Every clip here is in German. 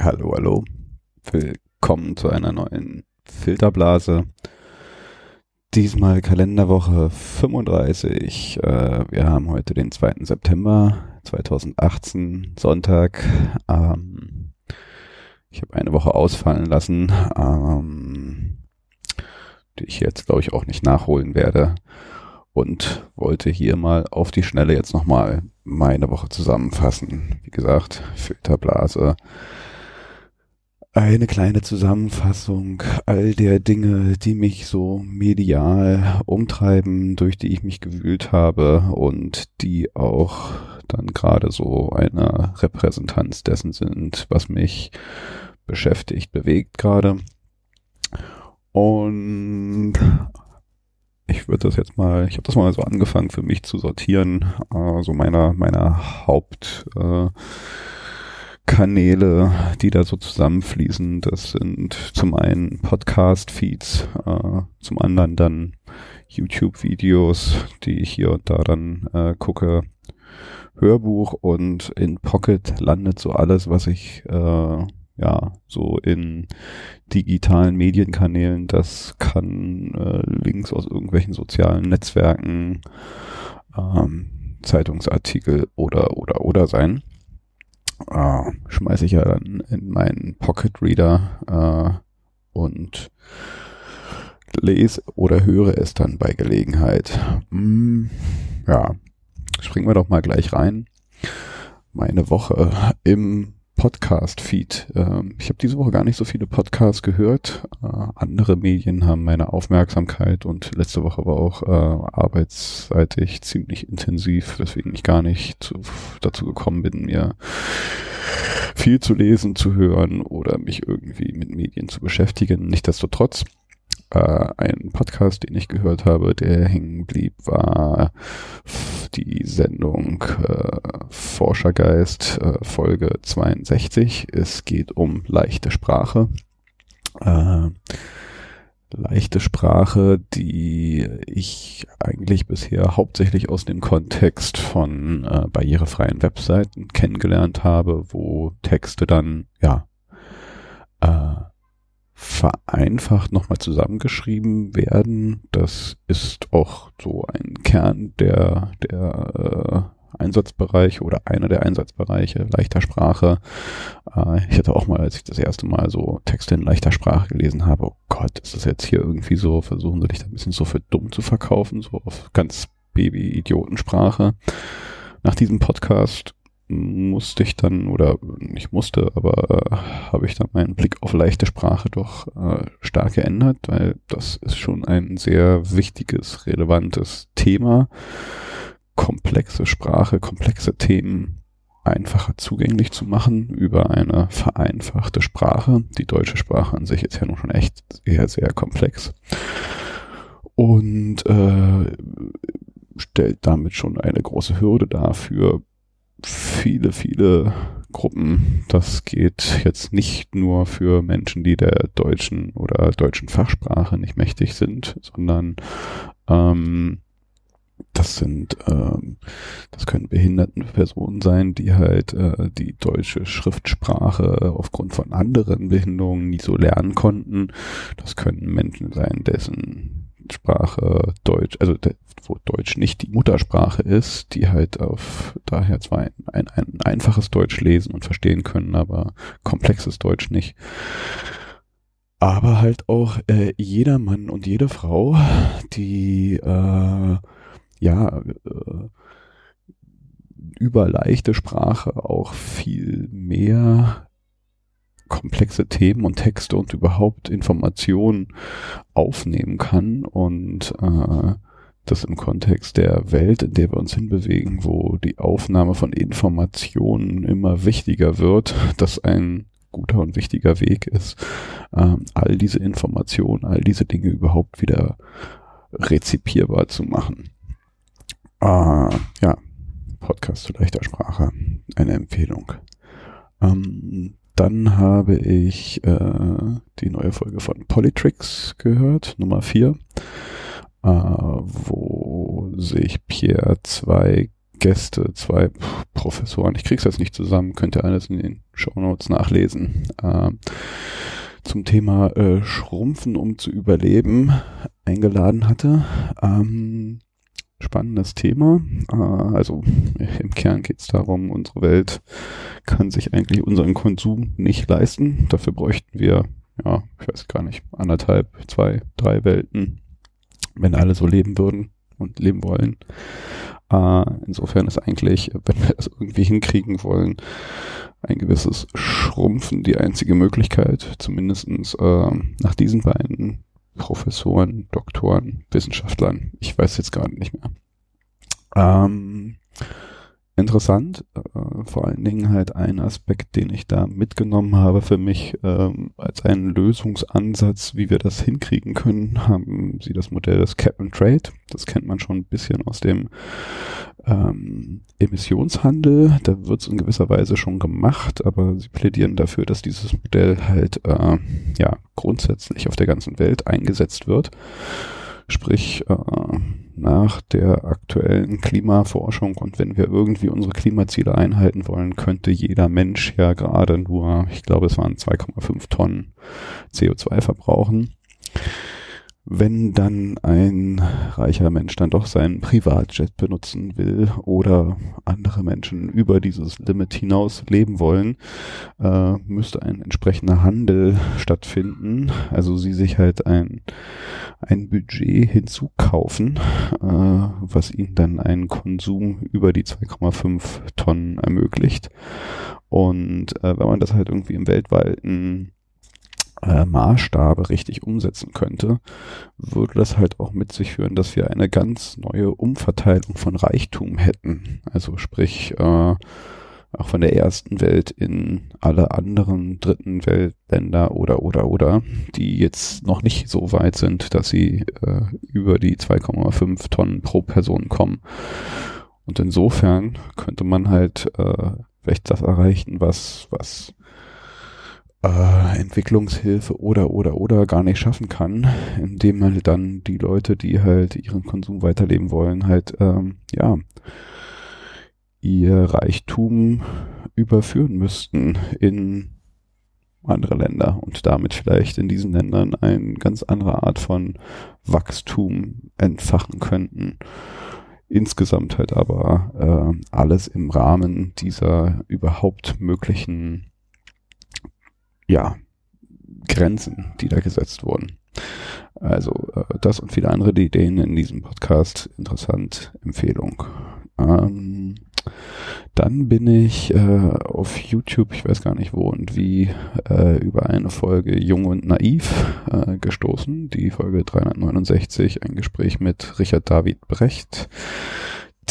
Hallo, hallo. Willkommen zu einer neuen Filterblase. Diesmal Kalenderwoche 35. Äh, wir haben heute den 2. September 2018, Sonntag. Ähm, ich habe eine Woche ausfallen lassen, ähm, die ich jetzt, glaube ich, auch nicht nachholen werde. Und wollte hier mal auf die Schnelle jetzt nochmal meine Woche zusammenfassen. Wie gesagt, Filterblase eine kleine Zusammenfassung all der Dinge, die mich so medial umtreiben, durch die ich mich gewühlt habe und die auch dann gerade so eine Repräsentanz dessen sind, was mich beschäftigt, bewegt gerade. Und ich würde das jetzt mal, ich habe das mal so angefangen für mich zu sortieren, also meiner meiner Haupt äh, Kanäle, die da so zusammenfließen. Das sind zum einen Podcast-Feeds, äh, zum anderen dann YouTube-Videos, die ich hier und da dann äh, gucke. Hörbuch und in Pocket landet so alles, was ich äh, ja so in digitalen Medienkanälen, das kann äh, Links aus irgendwelchen sozialen Netzwerken, ähm, Zeitungsartikel oder oder oder sein äh, schmeiße ich ja dann in meinen Pocket Reader äh, und lese oder höre es dann bei Gelegenheit. Hm, ja, springen wir doch mal gleich rein. Meine Woche im Podcast-Feed. Ähm, ich habe diese Woche gar nicht so viele Podcasts gehört. Äh, andere Medien haben meine Aufmerksamkeit und letzte Woche war auch äh, arbeitsseitig ziemlich intensiv, weswegen ich gar nicht zu, dazu gekommen bin, mir viel zu lesen, zu hören oder mich irgendwie mit Medien zu beschäftigen. Nichtsdestotrotz äh, ein Podcast, den ich gehört habe, der hängen blieb, war die Sendung äh, Forschergeist äh, Folge 62. Es geht um leichte Sprache. Äh, leichte Sprache, die ich eigentlich bisher hauptsächlich aus dem Kontext von äh, barrierefreien Webseiten kennengelernt habe, wo Texte dann ja äh, vereinfacht nochmal zusammengeschrieben werden. Das ist auch so ein Kern der, der äh, Einsatzbereich oder einer der Einsatzbereiche leichter Sprache. Äh, ich hatte auch mal, als ich das erste Mal so Texte in leichter Sprache gelesen habe, oh Gott, ist das jetzt hier irgendwie so, versuchen sie dich da ein bisschen so für dumm zu verkaufen, so auf ganz Baby-Idiotensprache. Nach diesem Podcast musste ich dann, oder nicht musste, aber äh, habe ich dann meinen Blick auf leichte Sprache doch äh, stark geändert, weil das ist schon ein sehr wichtiges, relevantes Thema. Komplexe Sprache, komplexe Themen einfacher zugänglich zu machen über eine vereinfachte Sprache. Die deutsche Sprache an sich ist ja nun schon echt sehr, sehr komplex. Und äh, stellt damit schon eine große Hürde dar für viele, viele Gruppen. Das geht jetzt nicht nur für Menschen, die der deutschen oder deutschen Fachsprache nicht mächtig sind, sondern ähm, das sind, ähm, das können behinderten Personen sein, die halt äh, die deutsche Schriftsprache aufgrund von anderen Behinderungen nie so lernen konnten. Das können Menschen sein, dessen Sprache Deutsch, also wo Deutsch nicht die Muttersprache ist, die halt auf daher zwar ein, ein, ein einfaches Deutsch lesen und verstehen können, aber komplexes Deutsch nicht. Aber halt auch äh, jeder Mann und jede Frau, die äh, ja äh, über leichte Sprache auch viel mehr komplexe Themen und Texte und überhaupt Informationen aufnehmen kann und äh, das im Kontext der Welt, in der wir uns hinbewegen, wo die Aufnahme von Informationen immer wichtiger wird, dass ein guter und wichtiger Weg ist, ähm, all diese Informationen, all diese Dinge überhaupt wieder rezipierbar zu machen. Äh, ja, Podcast zu leichter Sprache, eine Empfehlung. Ähm, dann habe ich äh, die neue Folge von Polytricks gehört, Nummer 4, äh, wo sich Pierre zwei Gäste, zwei Professoren, ich krieg's jetzt nicht zusammen, könnt ihr alles in den Show Notes nachlesen, äh, zum Thema äh, Schrumpfen, um zu überleben, eingeladen hatte. Ähm, spannendes Thema. Äh, also im Kern geht es darum, unsere Welt kann sich eigentlich unseren Konsum nicht leisten. Dafür bräuchten wir, ja, ich weiß gar nicht, anderthalb, zwei, drei Welten, wenn alle so leben würden und leben wollen. Äh, insofern ist eigentlich, wenn wir das irgendwie hinkriegen wollen, ein gewisses Schrumpfen die einzige Möglichkeit, zumindestens äh, nach diesen beiden Professoren, Doktoren, Wissenschaftlern. Ich weiß jetzt gerade nicht mehr. Ähm, interessant, äh, vor allen Dingen halt ein Aspekt, den ich da mitgenommen habe für mich ähm, als einen Lösungsansatz, wie wir das hinkriegen können, haben sie das Modell des Cap and Trade. Das kennt man schon ein bisschen aus dem ähm, Emissionshandel. Da wird es in gewisser Weise schon gemacht, aber sie plädieren dafür, dass dieses Modell halt äh, ja grundsätzlich auf der ganzen Welt eingesetzt wird. Sprich, äh, nach der aktuellen Klimaforschung und wenn wir irgendwie unsere Klimaziele einhalten wollen, könnte jeder Mensch ja gerade nur, ich glaube, es waren 2,5 Tonnen CO2 verbrauchen wenn dann ein reicher Mensch dann doch seinen Privatjet benutzen will oder andere Menschen über dieses Limit hinaus leben wollen, äh, müsste ein entsprechender Handel stattfinden. Also sie sich halt ein, ein Budget hinzukaufen, äh, was ihnen dann einen Konsum über die 2,5 Tonnen ermöglicht. Und äh, wenn man das halt irgendwie im weltweiten äh, Maßstabe richtig umsetzen könnte, würde das halt auch mit sich führen, dass wir eine ganz neue Umverteilung von Reichtum hätten. Also sprich, äh, auch von der ersten Welt in alle anderen dritten Weltländer oder oder oder, die jetzt noch nicht so weit sind, dass sie äh, über die 2,5 Tonnen pro Person kommen. Und insofern könnte man halt äh, vielleicht das erreichen, was, was äh, Entwicklungshilfe oder oder oder gar nicht schaffen kann, indem halt dann die Leute, die halt ihren Konsum weiterleben wollen, halt ähm, ja ihr Reichtum überführen müssten in andere Länder und damit vielleicht in diesen Ländern eine ganz andere Art von Wachstum entfachen könnten. Insgesamt halt aber äh, alles im Rahmen dieser überhaupt möglichen ja, Grenzen, die da gesetzt wurden. Also äh, das und viele andere Ideen in diesem Podcast. Interessant, Empfehlung. Ähm, dann bin ich äh, auf YouTube, ich weiß gar nicht wo und wie, äh, über eine Folge Jung und Naiv äh, gestoßen. Die Folge 369, ein Gespräch mit Richard David Brecht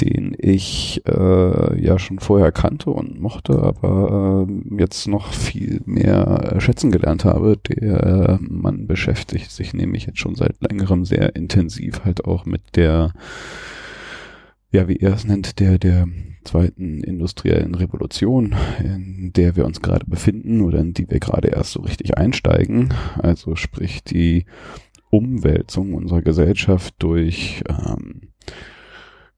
den ich äh, ja schon vorher kannte und mochte, aber äh, jetzt noch viel mehr schätzen gelernt habe. Der Mann beschäftigt sich nämlich jetzt schon seit längerem sehr intensiv halt auch mit der, ja, wie er es nennt, der, der zweiten industriellen Revolution, in der wir uns gerade befinden oder in die wir gerade erst so richtig einsteigen. Also sprich die Umwälzung unserer Gesellschaft durch ähm,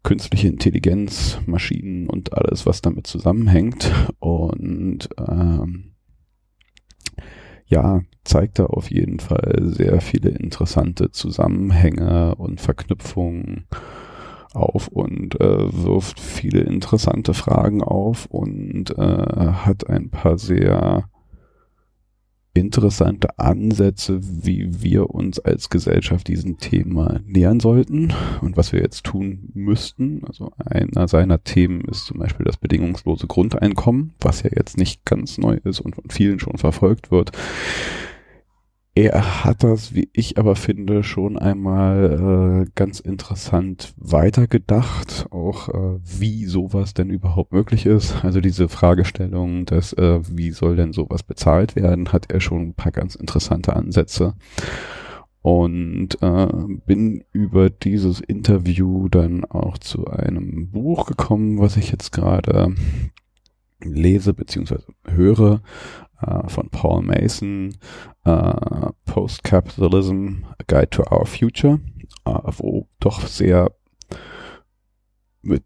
künstliche Intelligenz, Maschinen und alles, was damit zusammenhängt. Und ähm, ja, zeigt da auf jeden Fall sehr viele interessante Zusammenhänge und Verknüpfungen auf und äh, wirft viele interessante Fragen auf und äh, hat ein paar sehr interessante Ansätze, wie wir uns als Gesellschaft diesem Thema nähern sollten und was wir jetzt tun müssten. Also einer seiner Themen ist zum Beispiel das bedingungslose Grundeinkommen, was ja jetzt nicht ganz neu ist und von vielen schon verfolgt wird. Er hat das, wie ich aber finde, schon einmal äh, ganz interessant weitergedacht, auch äh, wie sowas denn überhaupt möglich ist. Also diese Fragestellung, dass äh, wie soll denn sowas bezahlt werden, hat er schon ein paar ganz interessante Ansätze. Und äh, bin über dieses Interview dann auch zu einem Buch gekommen, was ich jetzt gerade lese bzw. höre von Paul Mason, äh, Post-Capitalism, A Guide to Our Future, äh, wo doch sehr mit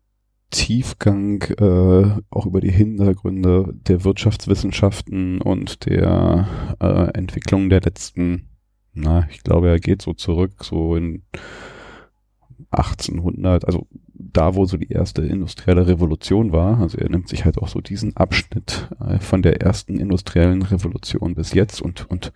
Tiefgang äh, auch über die Hintergründe der Wirtschaftswissenschaften und der äh, Entwicklung der letzten, na, ich glaube, er geht so zurück, so in 1800, also da, wo so die erste industrielle Revolution war. Also er nimmt sich halt auch so diesen Abschnitt äh, von der ersten industriellen Revolution bis jetzt und, und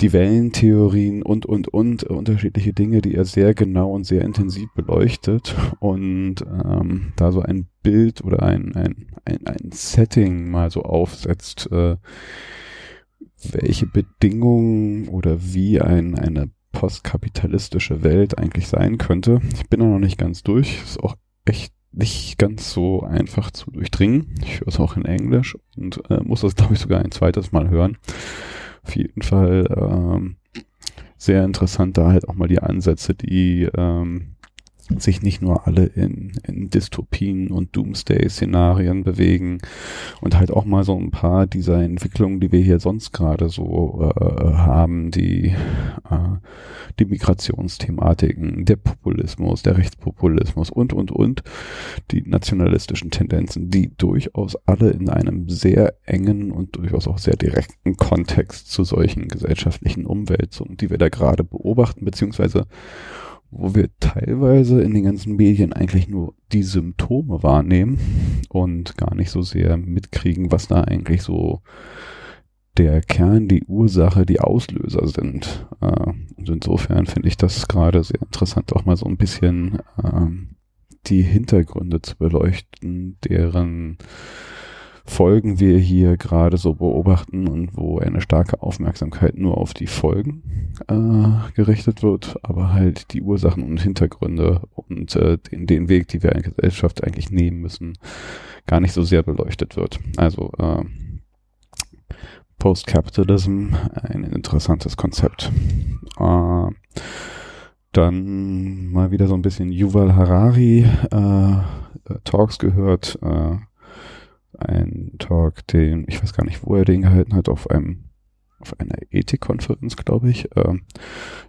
die Wellentheorien und, und, und, unterschiedliche Dinge, die er sehr genau und sehr intensiv beleuchtet und ähm, da so ein Bild oder ein, ein, ein, ein Setting mal so aufsetzt, äh, welche Bedingungen oder wie ein, eine postkapitalistische Welt eigentlich sein könnte. Ich bin da noch nicht ganz durch, ist auch echt nicht ganz so einfach zu durchdringen. Ich höre es auch in Englisch und äh, muss das, glaube ich, sogar ein zweites Mal hören auf jeden Fall ähm, sehr interessant, da halt auch mal die Ansätze, die ähm, sich nicht nur alle in, in Dystopien und Doomsday-Szenarien bewegen und halt auch mal so ein paar dieser Entwicklungen, die wir hier sonst gerade so äh, haben, die, äh, die Migrationsthematiken, der Populismus, der Rechtspopulismus und, und, und, die nationalistischen Tendenzen, die durchaus alle in einem sehr engen und durchaus auch sehr direkten Kontext zu solchen gesellschaftlichen Umwälzungen, die wir da gerade beobachten, beziehungsweise wo wir teilweise in den ganzen Medien eigentlich nur die Symptome wahrnehmen und gar nicht so sehr mitkriegen, was da eigentlich so der Kern, die Ursache, die Auslöser sind. Äh, und insofern finde ich das gerade sehr interessant, auch mal so ein bisschen ähm, die Hintergründe zu beleuchten, deren Folgen wir hier gerade so beobachten und wo eine starke Aufmerksamkeit nur auf die Folgen äh, gerichtet wird, aber halt die Ursachen und Hintergründe und äh, den, den Weg, die wir in Gesellschaft eigentlich nehmen müssen, gar nicht so sehr beleuchtet wird. Also äh, Post-Capitalism, ein interessantes Konzept. Äh, dann mal wieder so ein bisschen Yuval Harari äh, Talks gehört, äh, ein Talk, den, ich weiß gar nicht, wo er den gehalten hat, auf einem auf einer Ethikkonferenz, glaube ich, äh,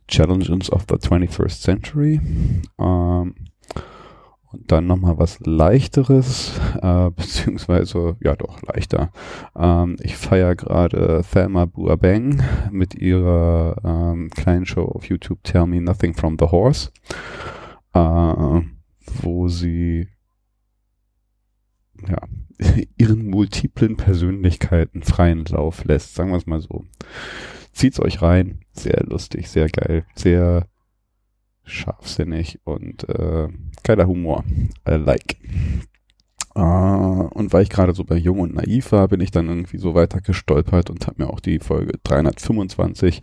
Challenges of the 21st Century. Ähm, und dann nochmal was leichteres, äh, beziehungsweise, ja doch, leichter. Ähm, ich feiere gerade Thelma Buabeng mit ihrer ähm, kleinen Show auf YouTube Tell Me Nothing from the Horse, äh, wo sie ja, ihren multiplen Persönlichkeiten freien Lauf lässt, sagen wir es mal so. Zieht's euch rein, sehr lustig, sehr geil, sehr scharfsinnig und äh, geiler Humor. I like. Uh, und weil ich gerade so bei Jung und Naiv war, bin ich dann irgendwie so weiter gestolpert und habe mir auch die Folge 325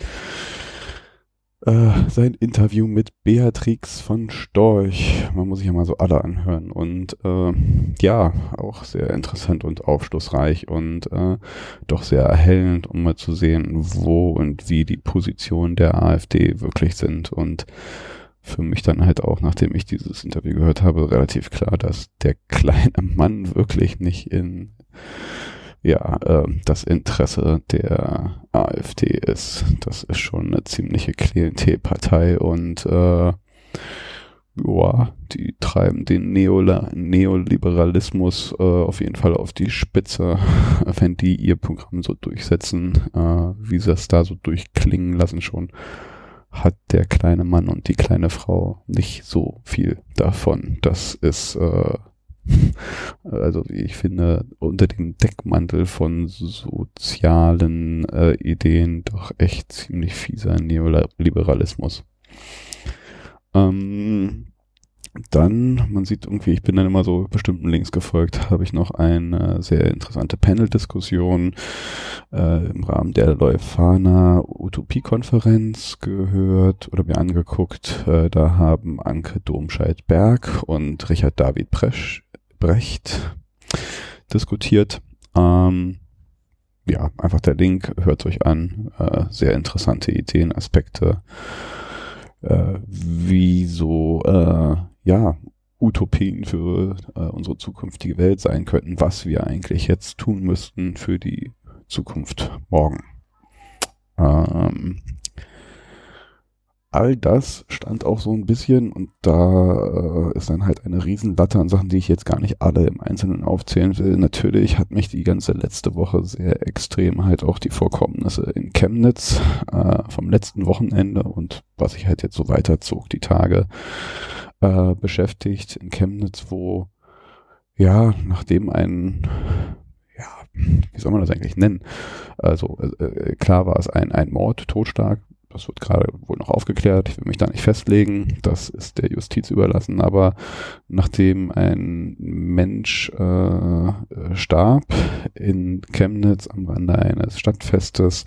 äh, sein Interview mit Beatrix von Storch. Man muss sich ja mal so alle anhören. Und äh, ja, auch sehr interessant und aufschlussreich und äh, doch sehr erhellend, um mal zu sehen, wo und wie die Positionen der AfD wirklich sind. Und für mich dann halt auch, nachdem ich dieses Interview gehört habe, relativ klar, dass der kleine Mann wirklich nicht in ja, äh, das Interesse der AfD ist. Das ist schon eine ziemliche Klientelpartei und äh, ja, die treiben den Neola Neoliberalismus äh, auf jeden Fall auf die Spitze, wenn die ihr Programm so durchsetzen, äh, wie sie das da so durchklingen lassen schon, hat der kleine Mann und die kleine Frau nicht so viel davon. Das ist äh, also ich finde, unter dem Deckmantel von sozialen äh, Ideen doch echt ziemlich fieser Neoliberalismus. Ähm, dann, man sieht irgendwie, ich bin dann immer so bestimmten Links gefolgt, habe ich noch eine sehr interessante Panel-Diskussion äh, im Rahmen der Leuphana Utopie-Konferenz gehört oder mir angeguckt. Äh, da haben Anke Domscheit-Berg und Richard David Presch Brecht diskutiert. Ähm, ja, einfach der Link, hört euch an. Äh, sehr interessante Ideen, Aspekte, äh, wie so, äh, ja, Utopien für äh, unsere zukünftige Welt sein könnten, was wir eigentlich jetzt tun müssten für die Zukunft morgen. Ähm, all das stand auch so ein bisschen und da äh, ist dann halt eine Riesenlatte an Sachen, die ich jetzt gar nicht alle im Einzelnen aufzählen will. Natürlich hat mich die ganze letzte Woche sehr extrem halt auch die Vorkommnisse in Chemnitz äh, vom letzten Wochenende und was ich halt jetzt so weiterzog, die Tage äh, beschäftigt in Chemnitz, wo ja, nachdem ein ja, wie soll man das eigentlich nennen? Also äh, äh klar war es ein, ein Mord, Totschlag, das wird gerade wohl noch aufgeklärt. Ich will mich da nicht festlegen. Das ist der Justiz überlassen. Aber nachdem ein Mensch äh, starb in Chemnitz am Rande eines Stadtfestes,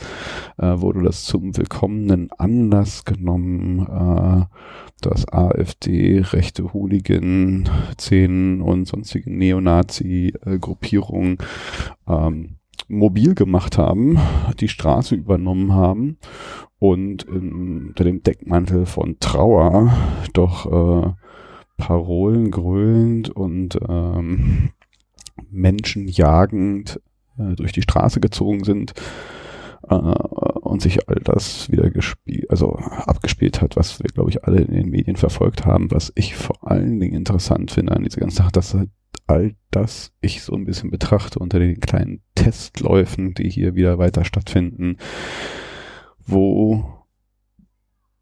äh, wurde das zum willkommenen Anlass genommen, äh, dass AfD, rechte Hooligan-Szenen und sonstige Neonazi-Gruppierungen ähm, mobil gemacht haben, die Straße übernommen haben und in, unter dem Deckmantel von Trauer doch äh, Parolen grölend und ähm, Menschen jagend äh, durch die Straße gezogen sind äh, und sich all das wieder gespielt, also abgespielt hat, was wir, glaube ich, alle in den Medien verfolgt haben, was ich vor allen Dingen interessant finde an dieser ganzen Sache, dass halt all das ich so ein bisschen betrachte unter den kleinen Testläufen, die hier wieder weiter stattfinden, wo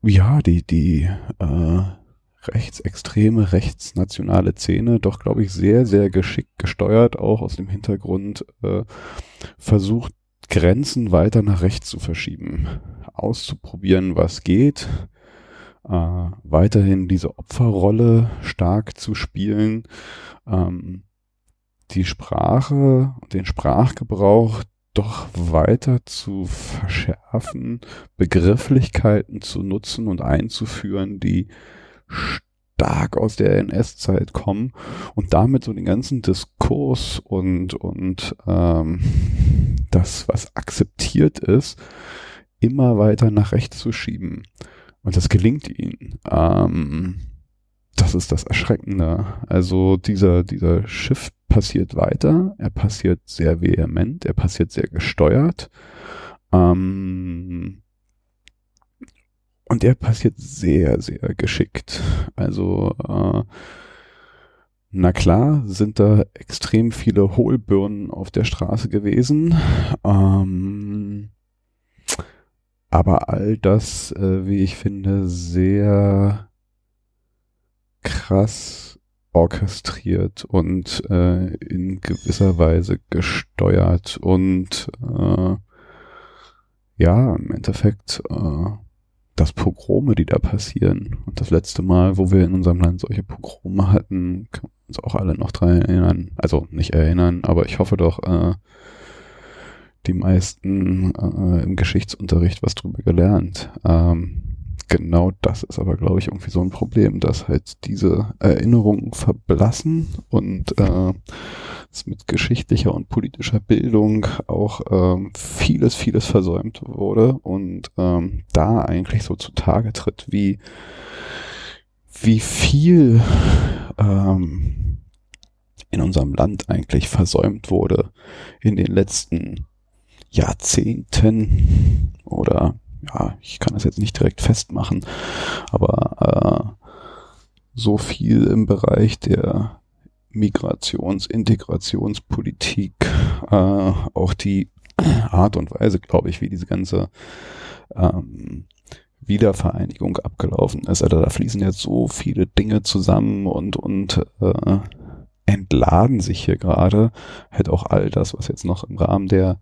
ja die die äh, rechtsextreme, rechtsnationale Szene doch, glaube ich, sehr, sehr geschickt gesteuert, auch aus dem Hintergrund äh, versucht, Grenzen weiter nach rechts zu verschieben, auszuprobieren, was geht, äh, weiterhin diese Opferrolle stark zu spielen, ähm, die Sprache, den Sprachgebrauch doch weiter zu verschärfen, Begrifflichkeiten zu nutzen und einzuführen, die stark aus der NS-Zeit kommen und damit so den ganzen Diskurs und, und ähm, das, was akzeptiert ist, immer weiter nach rechts zu schieben. Und das gelingt ihnen. Ähm, das ist das Erschreckende. Also dieser, dieser Shift passiert weiter, er passiert sehr vehement, er passiert sehr gesteuert. Ähm, und er passiert sehr, sehr geschickt. Also, äh, na klar, sind da extrem viele Hohlbirnen auf der Straße gewesen. Ähm, aber all das, äh, wie ich finde, sehr krass orchestriert und äh, in gewisser Weise gesteuert und äh, ja, im Endeffekt äh, das Pogrome, die da passieren. Und das letzte Mal, wo wir in unserem Land solche Pogrome hatten, können wir uns auch alle noch dran erinnern. Also nicht erinnern, aber ich hoffe doch, äh, die meisten äh, im Geschichtsunterricht was drüber gelernt. Ähm, genau das ist aber, glaube ich, irgendwie so ein Problem, dass halt diese Erinnerungen verblassen und äh, es mit geschichtlicher und politischer Bildung auch ähm, vieles, vieles versäumt wurde und ähm, da eigentlich so zutage tritt, wie, wie viel ähm, in unserem Land eigentlich versäumt wurde in den letzten Jahrzehnten oder ja, ich kann das jetzt nicht direkt festmachen, aber äh, so viel im Bereich der Migrations-, Integrationspolitik, äh, auch die Art und Weise, glaube ich, wie diese ganze ähm, Wiedervereinigung abgelaufen ist. Also da fließen jetzt so viele Dinge zusammen und, und äh, entladen sich hier gerade halt auch all das, was jetzt noch im Rahmen der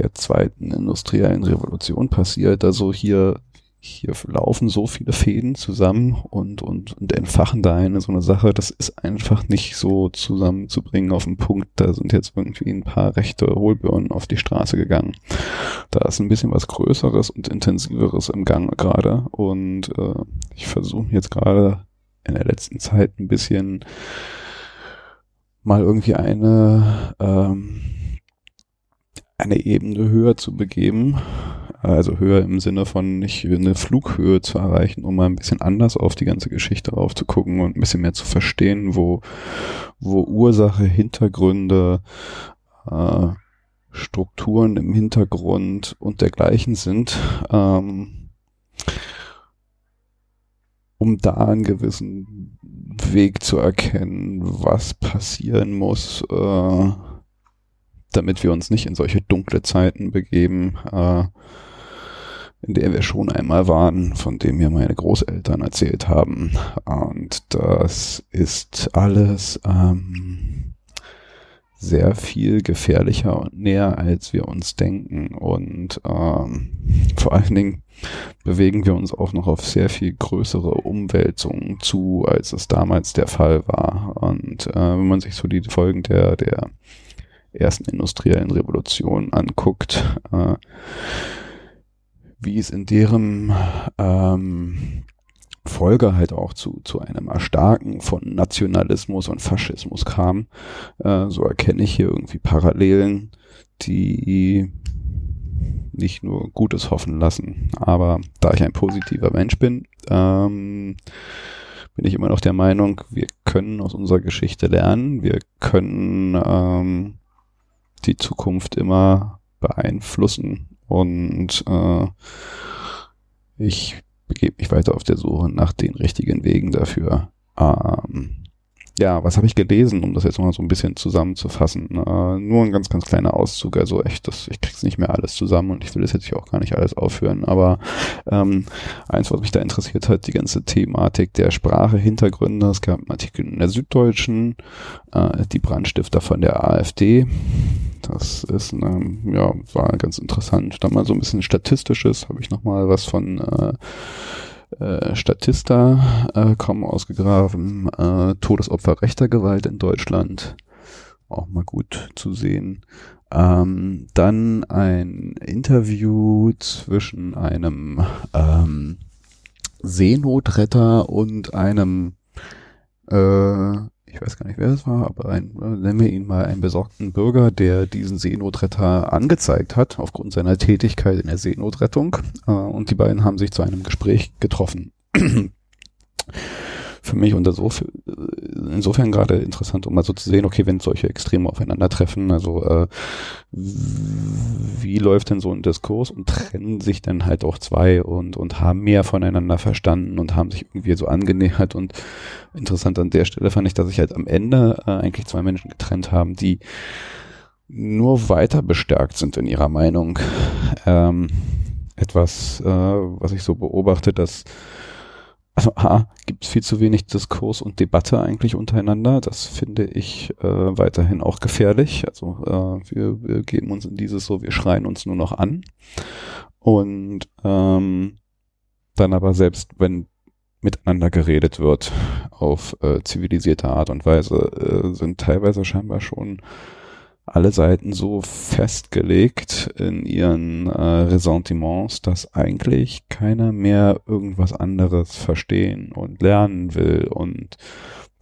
der zweiten industriellen Revolution passiert. Also hier, hier laufen so viele Fäden zusammen und, und, und entfachen da eine so eine Sache. Das ist einfach nicht so zusammenzubringen auf den Punkt. Da sind jetzt irgendwie ein paar rechte Hohlbirnen auf die Straße gegangen. Da ist ein bisschen was Größeres und Intensiveres im Gang gerade. Und äh, ich versuche jetzt gerade in der letzten Zeit ein bisschen mal irgendwie eine ähm, eine Ebene höher zu begeben, also höher im Sinne von nicht eine Flughöhe zu erreichen, um mal ein bisschen anders auf die ganze Geschichte drauf zu gucken und ein bisschen mehr zu verstehen, wo, wo Ursache, Hintergründe, äh, Strukturen im Hintergrund und dergleichen sind. Ähm, um da einen gewissen Weg zu erkennen, was passieren muss, äh, damit wir uns nicht in solche dunkle Zeiten begeben, äh, in der wir schon einmal waren, von dem mir meine Großeltern erzählt haben. Und das ist alles ähm, sehr viel gefährlicher und näher, als wir uns denken. Und ähm, vor allen Dingen bewegen wir uns auch noch auf sehr viel größere Umwälzungen zu, als es damals der Fall war. Und äh, wenn man sich so die Folgen der, der ersten industriellen Revolution anguckt, äh, wie es in deren ähm, Folge halt auch zu, zu einem Erstarken von Nationalismus und Faschismus kam, äh, so erkenne ich hier irgendwie Parallelen, die nicht nur Gutes hoffen lassen. Aber da ich ein positiver Mensch bin, ähm, bin ich immer noch der Meinung, wir können aus unserer Geschichte lernen, wir können ähm, die Zukunft immer beeinflussen und äh, ich begebe mich weiter auf der Suche nach den richtigen Wegen dafür. Ähm, ja, was habe ich gelesen, um das jetzt mal so ein bisschen zusammenzufassen? Äh, nur ein ganz, ganz kleiner Auszug, also echt, das, ich krieg's nicht mehr alles zusammen und ich will das jetzt auch gar nicht alles aufhören, aber ähm, eins, was mich da interessiert hat, die ganze Thematik der Sprache, Hintergründe, es gab einen Artikel in der Süddeutschen, äh, die Brandstifter von der AfD, das ist, ähm, ja, war ganz interessant. Da mal so ein bisschen Statistisches, habe ich nochmal was von äh, äh, Statista äh, kommen ausgegraben. Äh, Todesopfer rechter Gewalt in Deutschland. Auch mal gut zu sehen. Ähm, dann ein Interview zwischen einem ähm, Seenotretter und einem äh, ich weiß gar nicht, wer es war, aber ein, nennen wir ihn mal einen besorgten Bürger, der diesen Seenotretter angezeigt hat, aufgrund seiner Tätigkeit in der Seenotrettung. Äh, und die beiden haben sich zu einem Gespräch getroffen. Für mich so, insofern gerade interessant, um mal so zu sehen, okay, wenn solche Extreme aufeinandertreffen, also äh, wie läuft denn so ein Diskurs und trennen sich dann halt auch zwei und, und haben mehr voneinander verstanden und haben sich irgendwie so angenähert und interessant an der Stelle fand ich, dass sich halt am Ende äh, eigentlich zwei Menschen getrennt haben, die nur weiter bestärkt sind in ihrer Meinung. Ähm, etwas, äh, was ich so beobachte, dass also A, gibt es viel zu wenig Diskurs und Debatte eigentlich untereinander. Das finde ich äh, weiterhin auch gefährlich. Also äh, wir, wir geben uns in dieses so, wir schreien uns nur noch an. Und ähm, dann aber selbst, wenn miteinander geredet wird auf äh, zivilisierte Art und Weise, äh, sind teilweise scheinbar schon alle Seiten so festgelegt in ihren äh, Ressentiments, dass eigentlich keiner mehr irgendwas anderes verstehen und lernen will und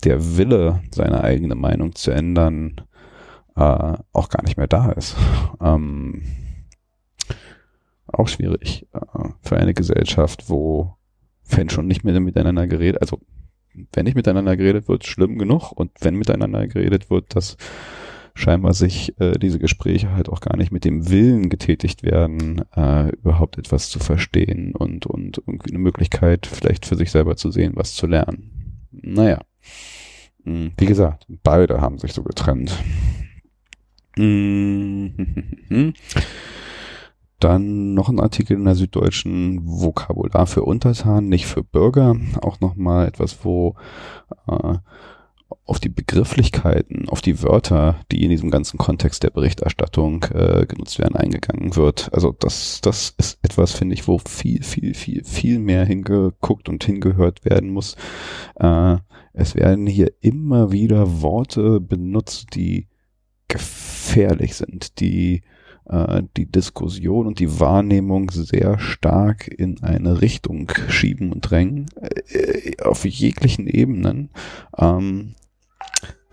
der Wille, seine eigene Meinung zu ändern, äh, auch gar nicht mehr da ist. Ähm, auch schwierig äh, für eine Gesellschaft, wo wenn schon nicht mehr miteinander geredet, also wenn nicht miteinander geredet wird, schlimm genug und wenn miteinander geredet wird, dass scheinbar sich äh, diese Gespräche halt auch gar nicht mit dem Willen getätigt werden, äh, überhaupt etwas zu verstehen und, und irgendwie eine Möglichkeit vielleicht für sich selber zu sehen, was zu lernen. Naja. Hm, wie gesagt, beide haben sich so getrennt. Hm. Dann noch ein Artikel in der Süddeutschen Vokabular für Untertan, nicht für Bürger. Auch nochmal etwas, wo äh, auf die Begrifflichkeiten, auf die Wörter, die in diesem ganzen Kontext der Berichterstattung äh, genutzt werden, eingegangen wird. Also das, das ist etwas, finde ich, wo viel, viel, viel, viel mehr hingeguckt und hingehört werden muss. Äh, es werden hier immer wieder Worte benutzt, die gefährlich sind, die äh, die Diskussion und die Wahrnehmung sehr stark in eine Richtung schieben und drängen, äh, auf jeglichen Ebenen, ähm,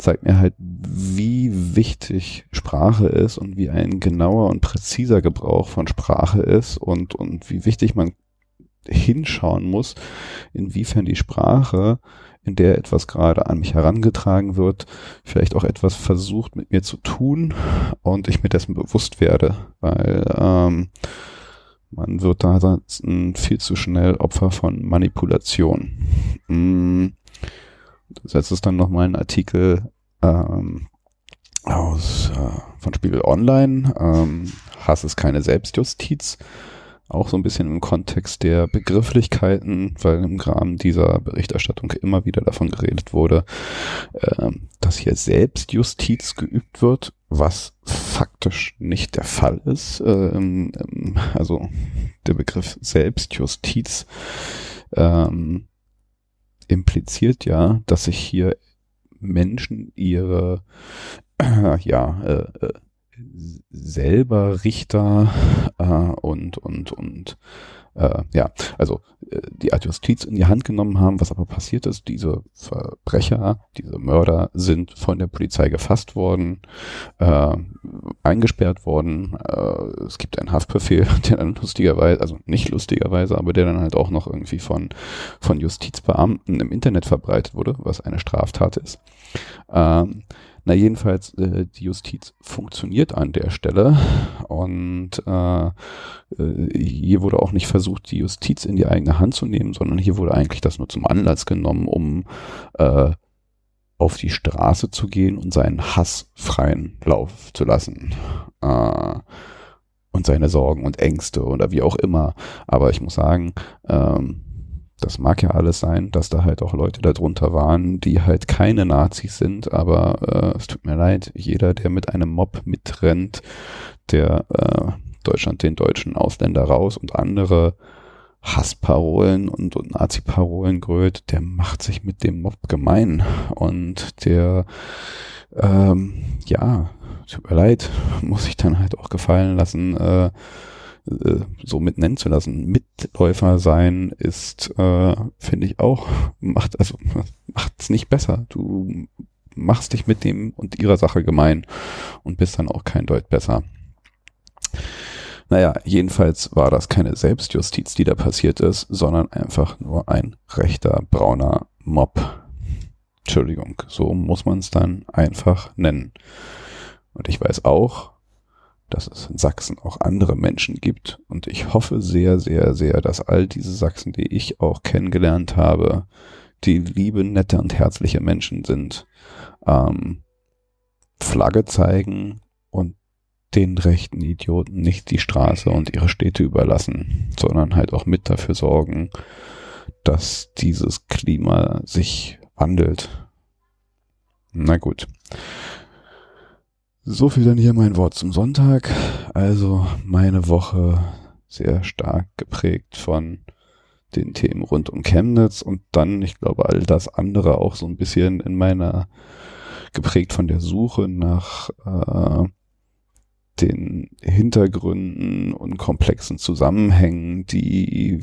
zeigt mir halt, wie wichtig Sprache ist und wie ein genauer und präziser Gebrauch von Sprache ist und, und wie wichtig man hinschauen muss, inwiefern die Sprache in der etwas gerade an mich herangetragen wird, vielleicht auch etwas versucht mit mir zu tun und ich mir dessen bewusst werde, weil ähm, Man wird da viel zu schnell Opfer von Manipulation. Mm. Das ist dann nochmal ein Artikel ähm, aus äh, von Spiegel Online. Ähm, Hass ist keine Selbstjustiz. Auch so ein bisschen im Kontext der Begrifflichkeiten, weil im Rahmen dieser Berichterstattung immer wieder davon geredet wurde, äh, dass hier Selbstjustiz geübt wird, was faktisch nicht der Fall ist. Ähm, ähm, also der Begriff Selbstjustiz ähm, impliziert ja, dass sich hier Menschen ihre äh, ja äh, äh selber Richter äh, und und und äh, ja, also äh, die Art Justiz in die Hand genommen haben. Was aber passiert ist, diese Verbrecher, diese Mörder sind von der Polizei gefasst worden, äh, eingesperrt worden. Äh, es gibt einen Haftbefehl, der dann lustigerweise, also nicht lustigerweise, aber der dann halt auch noch irgendwie von, von Justizbeamten im Internet verbreitet wurde, was eine Straftat ist. Ähm, na jedenfalls, äh, die Justiz funktioniert an der Stelle und äh, äh, hier wurde auch nicht versucht, die Justiz in die eigene Hand zu nehmen, sondern hier wurde eigentlich das nur zum Anlass genommen, um äh, auf die Straße zu gehen und seinen Hass freien Lauf zu lassen. Äh, und seine Sorgen und Ängste oder wie auch immer. Aber ich muss sagen, ähm, das mag ja alles sein, dass da halt auch Leute darunter waren, die halt keine Nazis sind, aber äh, es tut mir leid, jeder, der mit einem Mob mitrennt, der äh, Deutschland den deutschen Ausländer raus und andere Hassparolen und, und Nazi-Parolen grölt, der macht sich mit dem Mob gemein. Und der ähm, ja, tut mir leid, muss ich dann halt auch gefallen lassen, äh, äh, so mit nennen zu lassen. Mitläufer sein ist, äh, finde ich auch, macht, also macht's nicht besser. Du machst dich mit dem und ihrer Sache gemein und bist dann auch kein Deut besser. Naja, jedenfalls war das keine Selbstjustiz, die da passiert ist, sondern einfach nur ein rechter brauner Mob. Entschuldigung, so muss man es dann einfach nennen. Und ich weiß auch, dass es in Sachsen auch andere Menschen gibt. Und ich hoffe sehr, sehr, sehr, dass all diese Sachsen, die ich auch kennengelernt habe, die liebe, nette und herzliche Menschen sind, ähm, Flagge zeigen und den rechten Idioten nicht die Straße und ihre Städte überlassen, sondern halt auch mit dafür sorgen, dass dieses Klima sich wandelt. Na gut. So viel dann hier mein Wort zum Sonntag. Also meine Woche sehr stark geprägt von den Themen rund um Chemnitz und dann, ich glaube, all das andere auch so ein bisschen in meiner geprägt von der Suche nach äh, den Hintergründen und komplexen Zusammenhängen, die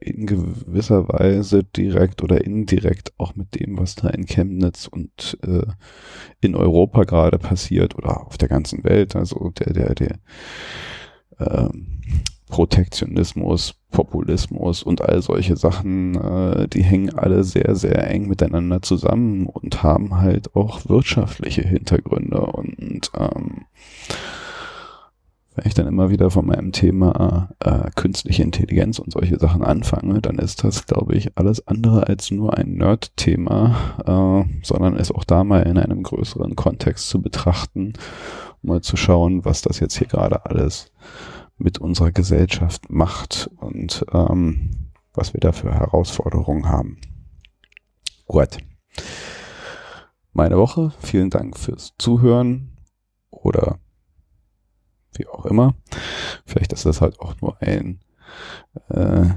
in gewisser Weise direkt oder indirekt auch mit dem, was da in Chemnitz und äh, in Europa gerade passiert oder auf der ganzen Welt, also der, der, der ähm, Protektionismus, Populismus und all solche Sachen, äh, die hängen alle sehr, sehr eng miteinander zusammen und haben halt auch wirtschaftliche Hintergründe und ähm, wenn ich dann immer wieder von meinem Thema äh, künstliche Intelligenz und solche Sachen anfange, dann ist das, glaube ich, alles andere als nur ein Nerd-Thema, äh, sondern ist auch da mal in einem größeren Kontext zu betrachten, um mal zu schauen, was das jetzt hier gerade alles mit unserer Gesellschaft macht und ähm, was wir da für Herausforderungen haben. Gut. Meine Woche. Vielen Dank fürs Zuhören oder wie auch immer. Vielleicht ist das halt auch nur ein äh,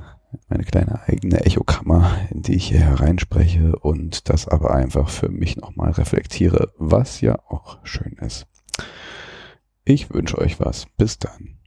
meine kleine eigene Echokammer, in die ich hier hereinspreche und das aber einfach für mich nochmal reflektiere, was ja auch schön ist. Ich wünsche euch was. Bis dann.